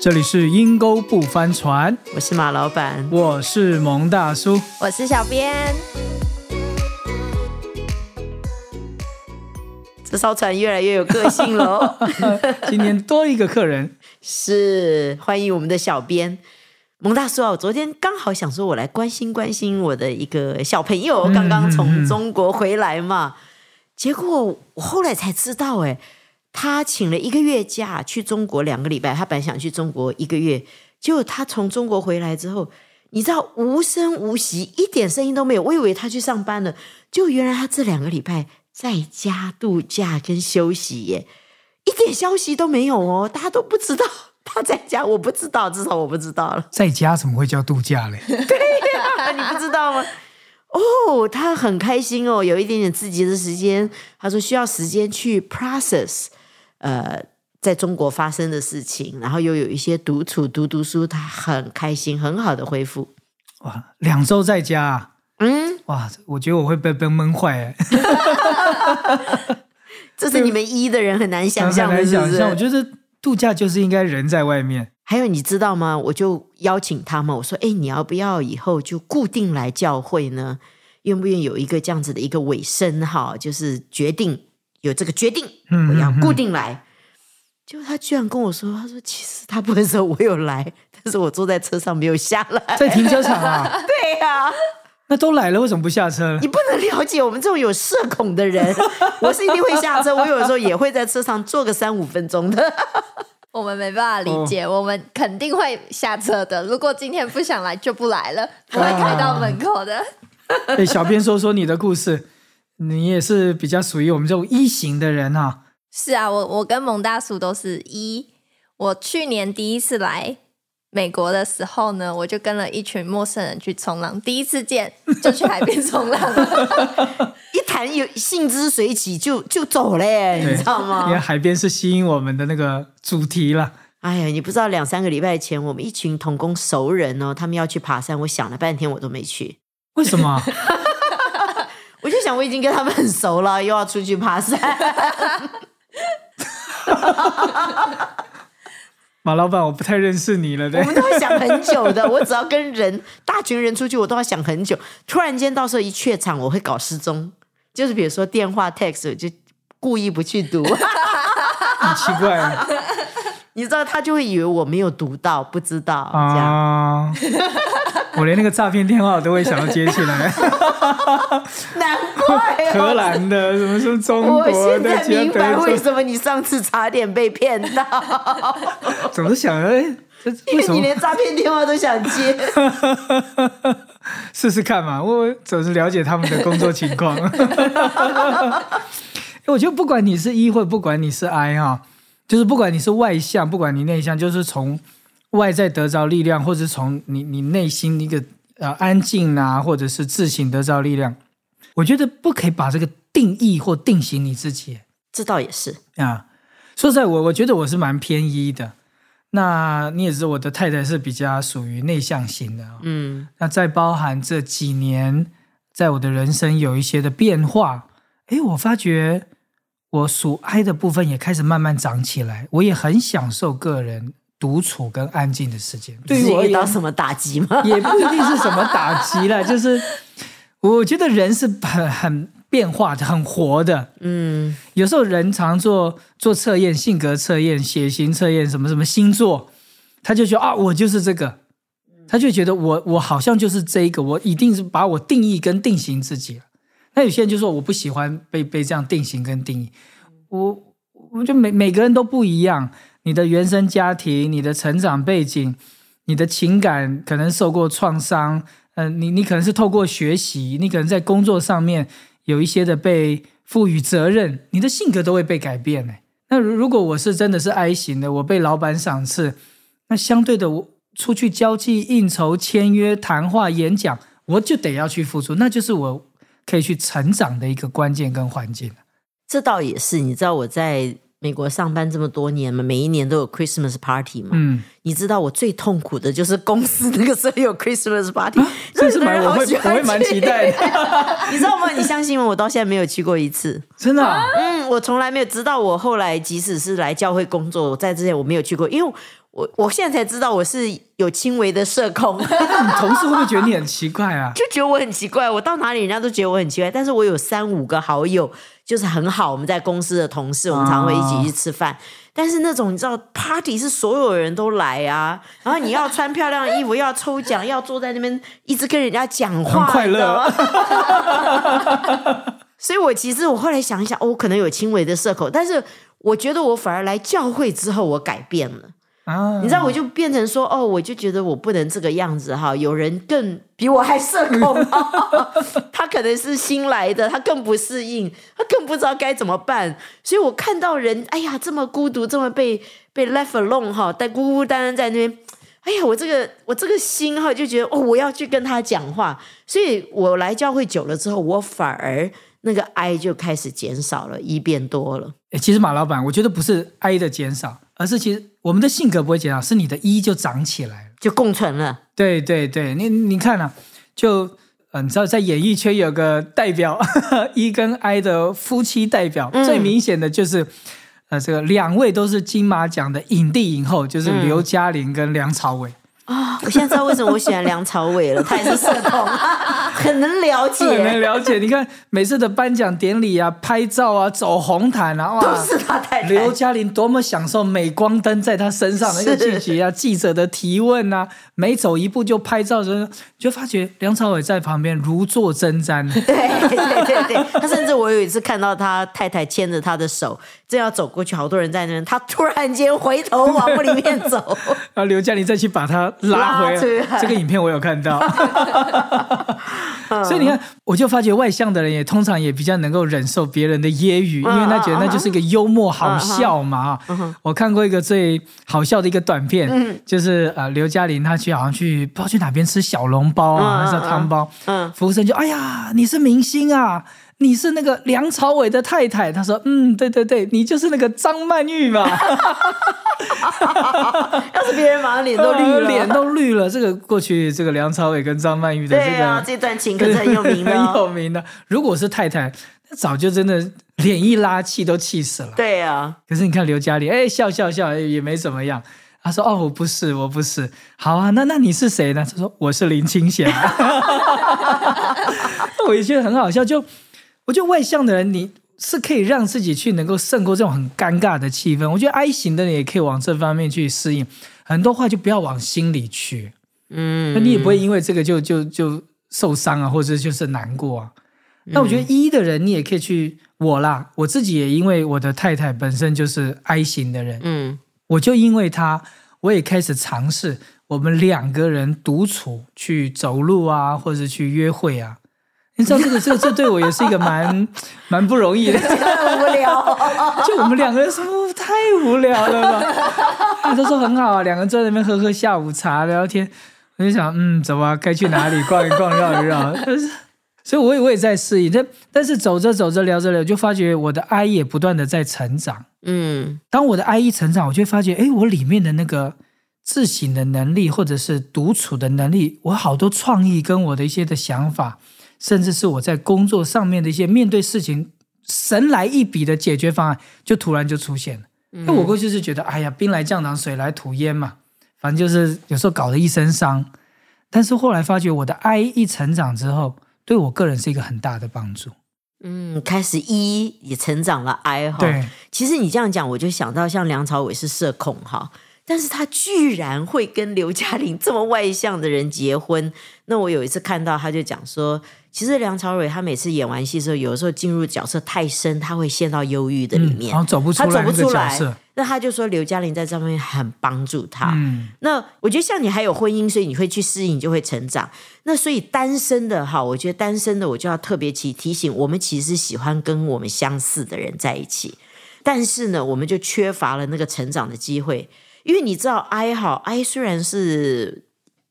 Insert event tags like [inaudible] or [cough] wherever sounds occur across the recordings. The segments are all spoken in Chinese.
这里是阴沟不翻船，我是马老板，我是蒙大叔。我是小编，这艘船越来越有个性喽。[laughs] 今天多一个客人，是欢迎我们的小编蒙大叔啊！我昨天刚好想说，我来关心关心我的一个小朋友，刚刚从中国回来嘛。结果我后来才知道，哎，他请了一个月假去中国两个礼拜，他本来想去中国一个月，结果他从中国回来之后，你知道无声无息，一点声音都没有。我以为他去上班了，就原来他这两个礼拜在家度假跟休息耶，一点消息都没有哦，大家都不知道他在家，我不知道，至少我不知道了。在家怎么会叫度假嘞？[laughs] 对呀你不知道吗？哦，他很开心哦，有一点点自己的时间。他说需要时间去 process，呃，在中国发生的事情，然后又有一些独处读读书，他很开心，很好的恢复。哇，两周在家啊，嗯，哇，我觉得我会被被闷坏哎，这是你们一的人很难想象的，很难是不想象。我是？觉得度假就是应该人在外面，还有你知道吗？我就邀请他们，我说：“哎，你要不要以后就固定来教会呢？愿不愿意有一个这样子的一个尾声？哈，就是决定有这个决定，嗯我要固定来。结果他居然跟我说：“他说其实他不的时候我有来，[laughs] 但是我坐在车上没有下来。在停车场啊，[laughs] 对呀、那都来了，为什么不下车你？不能了解我们这种有社恐的人。[laughs] 我是一定会下车，我有的时候也会在车上坐个三五分钟的。我们没办法理解，我们肯定会下车的。如果今天不想来，就不来了，不会开到门口的。哎，小编说说你的故事，你也是比较属于我们这种一型的人啊。是啊，我我跟蒙大叔都是一。我去年第一次来美国的时候呢，我就跟了一群陌生人去冲浪，第一次见就去海边冲浪了。[laughs] 一谈有兴之水起就就走嘞，对你知道吗因为？海边是吸引我们的那个主题了。哎呀，你不知道两三个礼拜前，我们一群同工熟人哦，他们要去爬山，我想了半天我都没去。为什么？[laughs] 我就想我已经跟他们很熟了，又要出去爬山，[laughs] 马老板，我不太认识你了，对我。们都会想很久的。[laughs] 我只要跟人大群人出去，我都要想很久。突然间到时候一怯场，我会搞失踪，就是比如说电话 text 我就故意不去读，很奇怪你知道他就会以为我没有读到，不知道这样。啊！我连那个诈骗电话我都会想要接起来，[laughs] 难怪哦荷兰的什么什么中我国的，我现在明白为什么你上次差点被骗到，[laughs] 总是想哎，这因为你连诈骗电话都想接。[laughs] 试试看嘛？我总是了解他们的工作情况。我觉得不管你是 E 或不管你是 I 哈，就是不管你是外向，不管你内向，就是从外在得着力量，或者是从你你内心一个呃安静啊，或者是自省得着力量。我觉得不可以把这个定义或定型你自己这倒也是，啊。说实在，我我觉得我是蛮偏一的。那你也知道，我的太太是比较属于内向型的、啊。嗯，那再包含这几年，在我的人生有一些的变化，诶，我发觉我属 I 的部分也开始慢慢长起来，我也很享受个人独处跟安静的时间。对于我遇到什么打击吗？也不一定是什么打击了，[laughs] 就是我觉得人是很很变化的，很活的。嗯，有时候人常做做测验，性格测验、血型测验，什么什么星座，他就觉得啊，我就是这个，他就觉得我我好像就是这一个，我一定是把我定义跟定型自己了。那有些人就说我不喜欢被被这样定型跟定义，我我觉得每每个人都不一样，你的原生家庭、你的成长背景、你的情感可能受过创伤，嗯、你你可能是透过学习，你可能在工作上面有一些的被赋予责任，你的性格都会被改变呢。那如如果我是真的是 I 型的，我被老板赏赐，那相对的我出去交际、应酬、签约、谈话、演讲，我就得要去付出，那就是我可以去成长的一个关键跟环境。这倒也是。你知道我在美国上班这么多年嘛，每一年都有 Christmas party 嘛。嗯，你知道我最痛苦的就是公司那个时候有 Christmas party，这是蛮我会我会蛮期待的，[laughs] 你知道吗？你相信吗？我到现在没有去过一次。真的啊、嗯，我从来没有，知道我后来即使是来教会工作，我在之前我没有去过，因为我我现在才知道我是有轻微的社恐，[laughs] 同事会不会觉得你很奇怪啊？[laughs] 就觉得我很奇怪，我到哪里人家都觉得我很奇怪，但是我有三五个好友，就是很好，我们在公司的同事，我们常会一起去吃饭。但是那种你知道，party 是所有人都来啊，然后你要穿漂亮的衣服，要抽奖，要坐在那边一直跟人家讲话，很快乐 [laughs] 所以我其实我后来想一想，哦，我可能有轻微的社恐，但是我觉得我反而来教会之后，我改变了。啊，你知道，我就变成说，哦，我就觉得我不能这个样子哈。有人更比我还社恐，[laughs] 他可能是新来的，他更不适应，他更不知道该怎么办。所以我看到人，哎呀，这么孤独，这么被被 left alone 哈，但孤孤单单在那边，哎呀，我这个我这个心哈，就觉得哦，我要去跟他讲话。所以我来教会久了之后，我反而那个哀就开始减少了，一变多了。诶其实马老板，我觉得不是 I 的减少，而是其实我们的性格不会减少，是你的一就长起来了。就共存了，对对对，你你看啊，就呃，你知道在演艺圈有个代表 [laughs] 一跟 I 的夫妻代表，嗯。最明显的就是呃，这个两位都是金马奖的影帝影后，就是嗯。刘嘉玲跟梁朝伟。啊、我现在知道为什么我喜欢梁朝伟了，他也是社恐，很能了解。很能，了解，你看每次的颁奖典礼啊、拍照啊、走红毯啊，哇，都是他太太。刘嘉玲多么享受镁光灯在她身上的一个是聚集啊，记者的提问啊，每走一步就拍照的时候，就发觉梁朝伟在旁边如坐针毡。[laughs] 对对对。对，他甚至我有一次看到他太太牵着他的手，正要走过去，好多人在那边，他突然间回头往屋里面走，然 [laughs] 后刘嘉玲再去把他拉回来。这个影片我有看到，[laughs] 所以你看，我就发觉外向的人也通常也比较能够忍受别人的揶揄，因为他觉得那就是一个幽默好笑嘛。啊，我看过一个最好笑的一个短片，就是呃刘嘉玲她去好像去不知道去哪边吃小笼包啊，嗯还是汤包，嗯服务生就哎呀你是明星啊。你是那个梁朝伟的太太，他说：“嗯，对对对，你就是那个张曼玉嘛。” [laughs] [laughs] 要是别人马上脸都绿了，呃脸都绿了。这个过去这个梁朝伟跟张曼玉的这个啊，这段情可是很有名的。[laughs] 有名的。如果是太太，那早就真的脸一拉，气都气死了。对啊，可是你看刘嘉玲，哎，笑笑笑，哎也没怎么样。他说：“哦，我不是，我不是。好啊，那那你是谁呢？”他说：“我是林青霞。[laughs] ”我也觉得很好笑。就我觉得外向的人，你是可以让自己去能够胜过这种很尴尬的气氛。我觉得 I 型的人也可以往这方面去适应。很多话就不要往心里去，嗯，那你也不会因为这个就就就受伤啊，或者就是难过啊。那我觉得一的人，你也可以去我啦，我自己也因为我的太太本身就是 I 型的人，嗯我就因为她，我也开始尝试我们两个人独处去走路啊，或者去约会啊。你知道这个这个这对我也是一个蛮 [laughs] 蛮不容易的，很无聊。[laughs] 就我们两个人说太无聊了吧？他都说很好啊，两个人坐在那边喝喝下午茶聊天，我就想嗯，走吧，该去哪里逛一逛，绕一绕。但是，所以我也我也在适应，但但是走着走着聊着聊，就发觉我的 I 也不断的在成长。嗯当我的 I 一成长，我就会发觉，哎，我里面的那个自省的能力，或者是独处的能力，我好多创意跟我的一些的想法，甚至是我在工作上面的一些面对事情神来一笔的解决方案，就突然就出现了。因为我过去是觉得，哎呀，兵来将挡，水来土掩嘛，反正就是有时候搞得一身伤。但是后来发觉，我的 I 一成长之后，对我个人是一个很大的帮助。嗯，开始一也成长了 I 哈。对，其实你这样讲，我就想到像梁朝伟是社恐哈，但是他居然会跟刘嘉玲这么外向的人结婚。那我有一次看到，他就讲说，其实梁朝伟他每次演完戏的时候，有的时候进入角色太深，他会陷到忧郁的里面，嗯走不出他走不出来。那他就说刘嘉玲在这方面很帮助他。嗯，那我觉得像你还有婚姻，所以你会去适应，你就会成长。那所以单身的哈，我觉得单身的我就要特别提提醒，我们其实喜欢跟我们相似的人在一起，但是呢，我们就缺乏了那个成长的机会。因为你知道，I 好，I 虽然是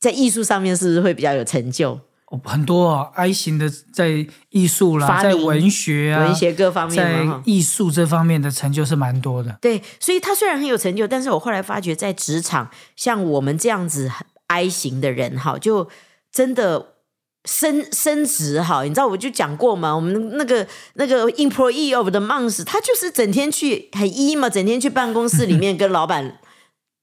在艺术上面是不是会比较有成就，哦很多啊，I 型的在艺术啦，在文学啊，文学各方面在。艺术这方面的成就是蛮多的。对，所以他虽然很有成就，但是我后来发觉，在职场像我们这样子 I 型的人，哈，就真的升升职哈。你知道，我就讲过嘛，我们那个那个 employee of the month，他就是整天去很 E 嘛，整天去办公室里面跟老板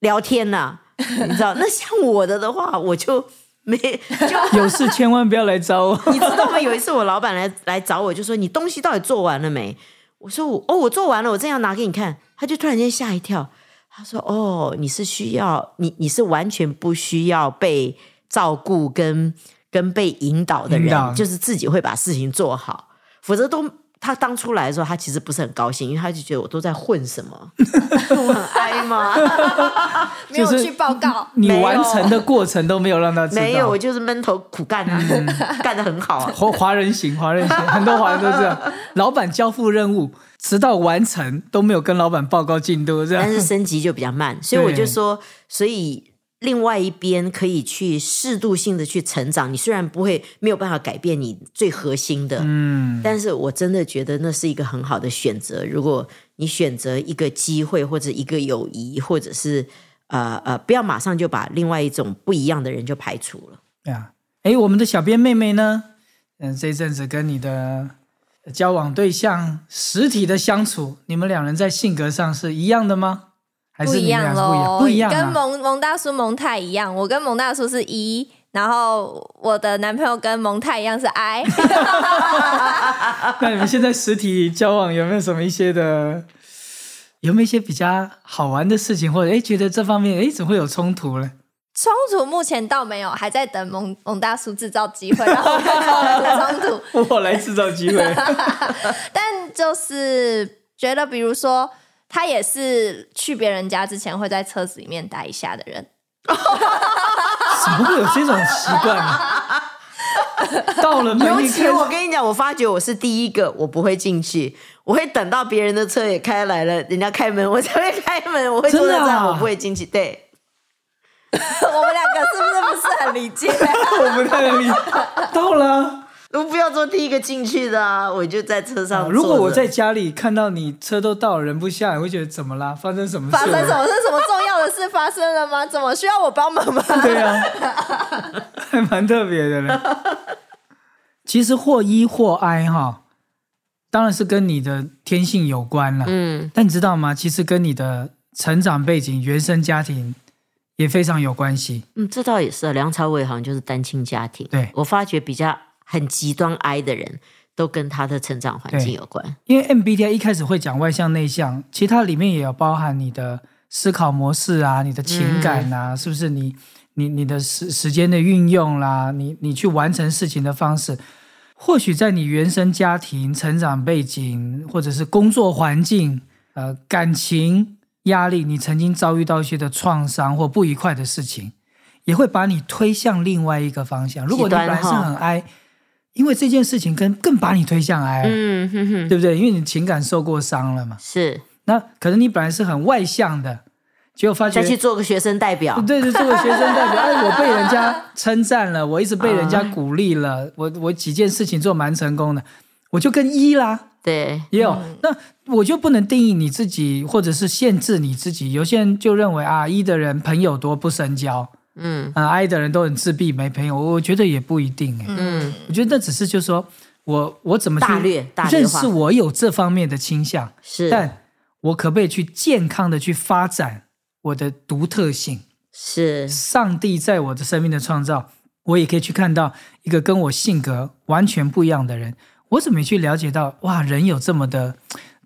聊天呐、你知道？[laughs] 那像我的的话，我就没就 [laughs] 有事千万不要来找我。[laughs] 你知道吗？有一次我老板来来找我，就说你东西到底做完了没？我说我哦，我做完了，我正要拿给你看。他就突然间吓一跳，他说哦，你是需要你你是完全不需要被照顾跟跟被引导的人，就是自己会把事情做好，否则都。他当初来的时候，他其实不是很高兴，因为他就觉得我都在混什么，[laughs] 我很哀吗？[laughs] 没有去报告，你完成的过程都没有让他知道。没有，我就是闷头苦干啊，干得很好啊。[laughs] 华华人型，华人型，很多华人都这样。老板交付任务，直到完成都没有跟老板报告进度，这样但。是升级就比较慢，所以我就说，所以另外一边可以去适度性的去成长。你虽然不会没有办法改变你最核心的，嗯，但是我真的觉得那是一个很好的选择。如果你选择一个机会或者一个友谊，或者是呃呃，不要马上就把另外一种不一样的人就排除了。对啊。哎，我们的小编妹妹呢？嗯，这一阵子跟你的交往对象实体的相处，你们两人在性格上是一样的吗？还是不一样是不一样？喽，跟啊。蒙蒙大叔蒙太一样，我跟蒙大叔是一，然后我的男朋友跟蒙太一样是 I。[laughs] 那你们现在实体交往有没有什么一些的？有没有一些比较好玩的事情，或者哎，觉得这方面哎，怎么会有冲突呢？冲突目前倒没有，还在等蒙蒙大叔制造机会，然后 [laughs] 冲突。我来制造机会。[laughs] 但就是觉得，比如说，他也是去别人家之前会在车子里面待一下的人。怎么会有这种习惯呢？[laughs] 到了门尤其我跟你讲，我发觉我是第一个，我不会进去，我会等到别人的车也开来了，人家开门我才会开门，我会 [laughs] 坐在这啊我不会进去。对，[laughs] 我们两个是不是不是很理解？我不太能理到了啊。我不要做第一个进去的啊，我就在车上。如果我在家里看到你车都到了，人不下来，我会觉得怎么啦？发生什么事？发生什？么是什么重要的事发生了吗？怎么需要我帮忙吗？对啊，还蛮特别的呢。[laughs] 其实或一或哀哈，当然是跟你的天性有关了。嗯，但你知道吗？其实跟你的成长背景、原生家庭也非常有关系。嗯，这倒也是啊。梁朝伟好像就是单亲家庭，对我发觉比较很极端 I 的人，都跟他的成长环境有关。因为 MBTI 一开始会讲外向内向，其实它里面也有包含你的思考模式啊，你的情感啊，是不是你你你的时时间的运用啦，你你去完成事情的方式，或许在你原生家庭、成长背景或者是工作环境、呃感情压力，你曾经遭遇到一些的创伤或不愉快的事情，也会把你推向另外一个方向。如果你本来是很哀，因为这件事情跟更把你推向哀。嗯哼哼，对不对？因为你情感受过伤了嘛。是那可能你本来是很外向的，结果发觉再去做个学生代表。对对，做个学生代表，哎，我被人家称赞了，我一直被人家鼓励了，我我几件事情做蛮成功的，我就跟一啦。对，也有，那我就不能定义你自己，或者是限制你自己。有些人就认为啊，一的人朋友多不深交，嗯啊，I 的人都很自闭没朋友。我觉得也不一定哎，嗯，我觉得那只是就是说我我怎么去大略大略化认识我有这方面的倾向，是，但我可不可以去健康的去发展我的独特性？是上帝在我的生命的创造，我也可以去看到一个跟我性格完全不一样的人。我怎么去了解到哇，人有这么的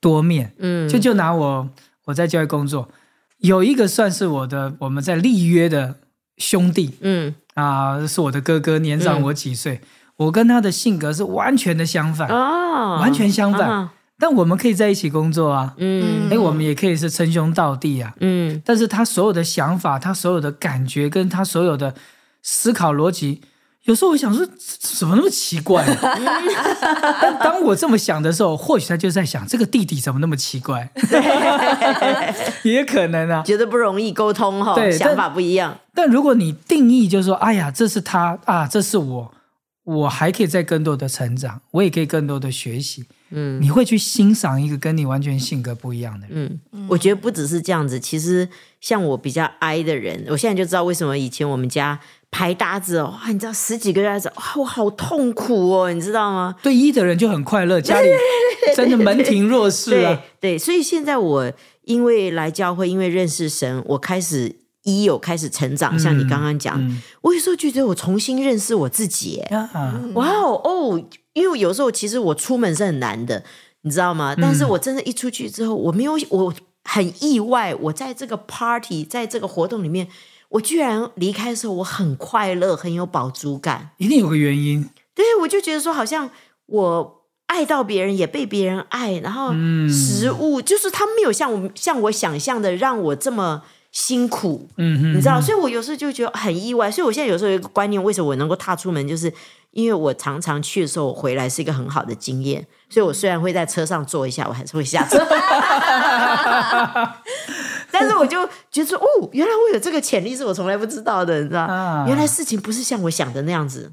多面？嗯，就就拿我我在教育工作，有一个算是我的我们在立约的兄弟。嗯。啊、是我的哥哥，年长我几岁。我跟他的性格是完全的相反，哦，完全相反。啊但我们可以在一起工作啊，嗯。哎、我们也可以是称兄道弟啊。嗯。但是他所有的想法，他所有的感觉，跟他所有的思考逻辑，有时候我想说，怎怎么那么奇怪、啊？但当我这么想的时候，或许他就在想，这个弟弟怎么那么奇怪？[laughs] 也可能啊。觉得不容易沟通哈，对想法不一样。但如果你定义就是说，哎呀，这是他啊，这是我，我还可以再更多的成长，我也可以更多的学习。嗯你会去欣赏一个跟你完全性格不一样的人。嗯，我觉得不只是这样子，其实像我比较哀的人，我现在就知道为什么以前我们家排搭子哦，哇，你知道十几个月子，哇，我好痛苦哦，你知道吗？对一的人就很快乐，家里真的门庭若市啊。对对，所以现在我因为来教会，因为认识神，我开始一有开始成长。像你刚刚讲，嗯我有时候觉得我重新认识我自己。哇哦哦，因为有时候其实我出门是很难的，你知道吗？但是我真的，一出去之后，我没有，我很意外，我在这个 party，在这个活动里面，我居然离开的时候，我很快乐，很有饱足感。一定有个原因。对，我就觉得说，好像我爱到别人，也被别人爱，然后食物、就是他没有像我像我想象的让我这么辛苦。嗯哼，你知道，所以我有时候就觉得很意外。所以我现在有时候有一个观念，为什么我能够踏出门，就是因为我常常去的时候，我回来是一个很好的经验。所以我虽然会在车上坐一下，我还是会下车。但是我就觉得说，哦，原来我有这个潜力，是我从来不知道的，你知道？啊原来事情不是像我想的那样子。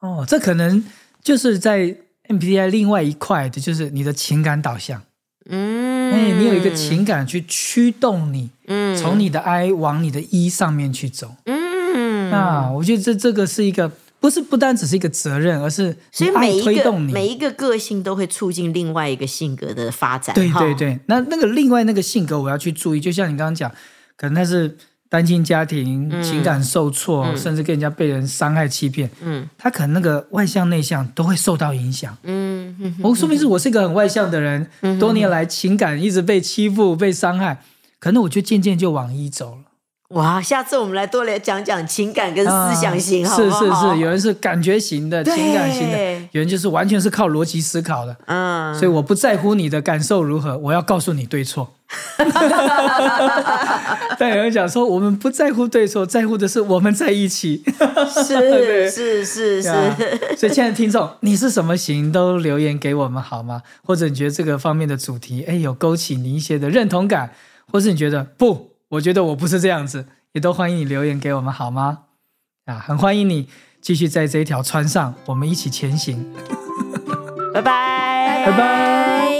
哦，这可能就是在 MBTI 另外一块的，就是你的情感导向。嗯，哎，你有一个情感去驱动你，嗯从你的 I 往你的 E 上面去走。嗯啊，我觉得这这个是一个，不是不单只是一个责任，而是所以每一个推动你。每一个个性都会促进另外一个性格的发展。哈对对，对，那那个另外那个性格我要去注意，就像你刚刚讲，可能他是单亲家庭，情感受挫，甚至跟人家被人伤害、欺骗，嗯他可能那个外向内向都会受到影响。嗯嗯我、说明是我是一个很外向的人，多年来情感一直被欺负、被伤害，可能我就渐渐就往一走了。哇，下次我们来多来讲讲情感跟思想型，啊好不好？是是是，有人是感觉型的、情感型的，有人就是完全是靠逻辑思考的。嗯，所以我不在乎你的感受如何，我要告诉你对错。[laughs] 但有人讲说，我们不在乎对错，在乎的是我们在一起。是是是是，[laughs] 所以，亲爱的听众，你是什么型都留言给我们好吗？或者你觉得这个方面的主题，哎，有勾起你一些的认同感，或是你觉得不，我觉得我不是这样子，也都欢迎你留言给我们好吗？啊，很欢迎你继续在这一条船上，我们一起前行。拜拜拜拜。